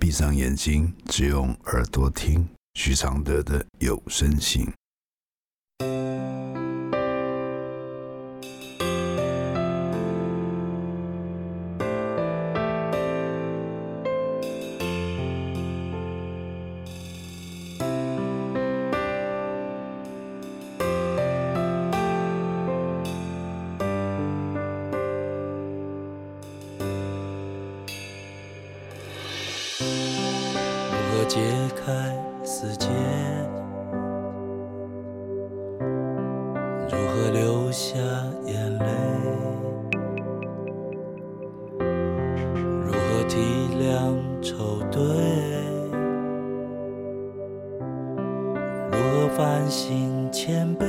闭上眼睛，只用耳朵听徐常德的有声信。解开死结，如何流下眼泪？如何体谅愁对？如何反省谦卑？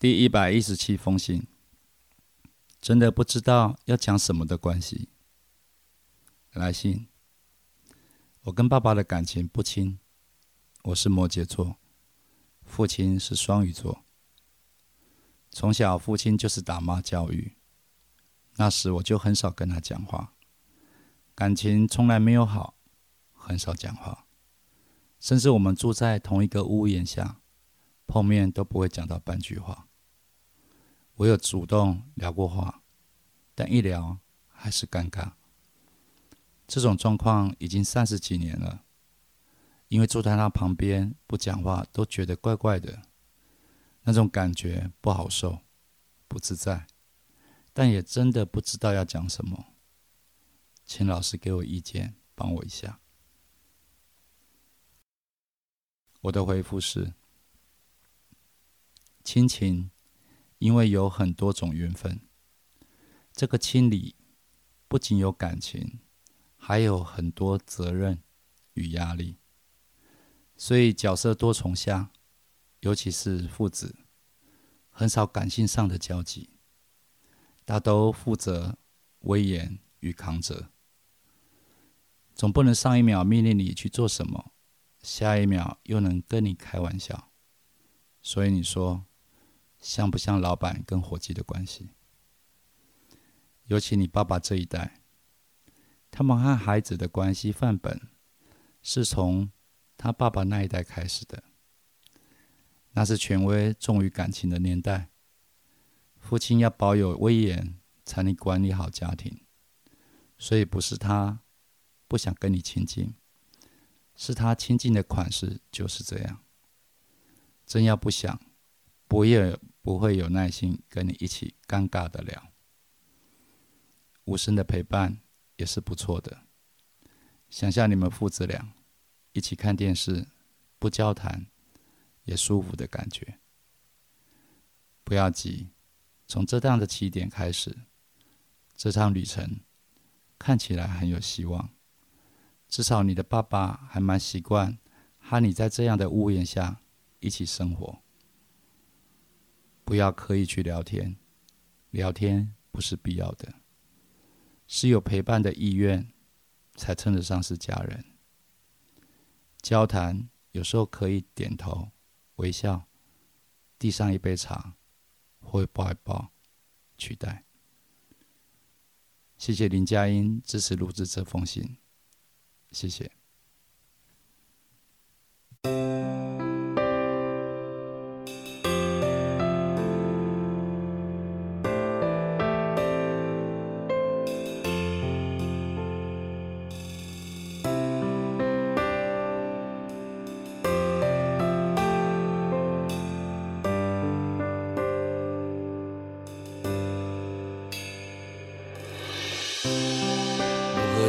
第一百一十七封信。真的不知道要讲什么的关系。来信，我跟爸爸的感情不亲。我是摩羯座，父亲是双鱼座。从小父亲就是打骂教育，那时我就很少跟他讲话，感情从来没有好，很少讲话，甚至我们住在同一个屋檐下，碰面都不会讲到半句话。我有主动聊过话，但一聊还是尴尬。这种状况已经三十几年了，因为坐在他旁边不讲话都觉得怪怪的，那种感觉不好受，不自在，但也真的不知道要讲什么。请老师给我意见，帮我一下。我的回复是：亲情。因为有很多种缘分，这个亲理不仅有感情，还有很多责任与压力，所以角色多重下，尤其是父子，很少感性上的交集，大都负责威严与扛责，总不能上一秒命令你去做什么，下一秒又能跟你开玩笑，所以你说。像不像老板跟伙计的关系？尤其你爸爸这一代，他们和孩子的关系范本是从他爸爸那一代开始的。那是权威重于感情的年代，父亲要保有威严，才能管理好家庭。所以不是他不想跟你亲近，是他亲近的款式就是这样。真要不想，不也。不会有耐心跟你一起尴尬的聊，无声的陪伴也是不错的。想象你们父子俩一起看电视，不交谈也舒服的感觉。不要急，从这样的起点开始，这场旅程看起来很有希望。至少你的爸爸还蛮习惯和你在这样的屋檐下一起生活。不要刻意去聊天，聊天不是必要的，是有陪伴的意愿才称得上是家人。交谈有时候可以点头、微笑、递上一杯茶，或抱一抱取代。谢谢林佳音支持录制这封信，谢谢。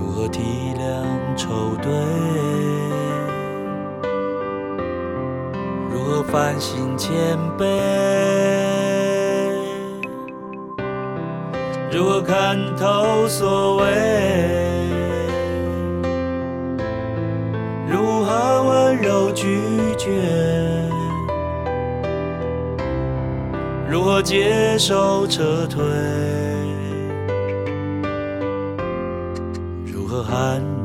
如何体谅愁对？如何反省谦卑？如何看透所谓？如何温柔拒绝？如何接受撤退？如何含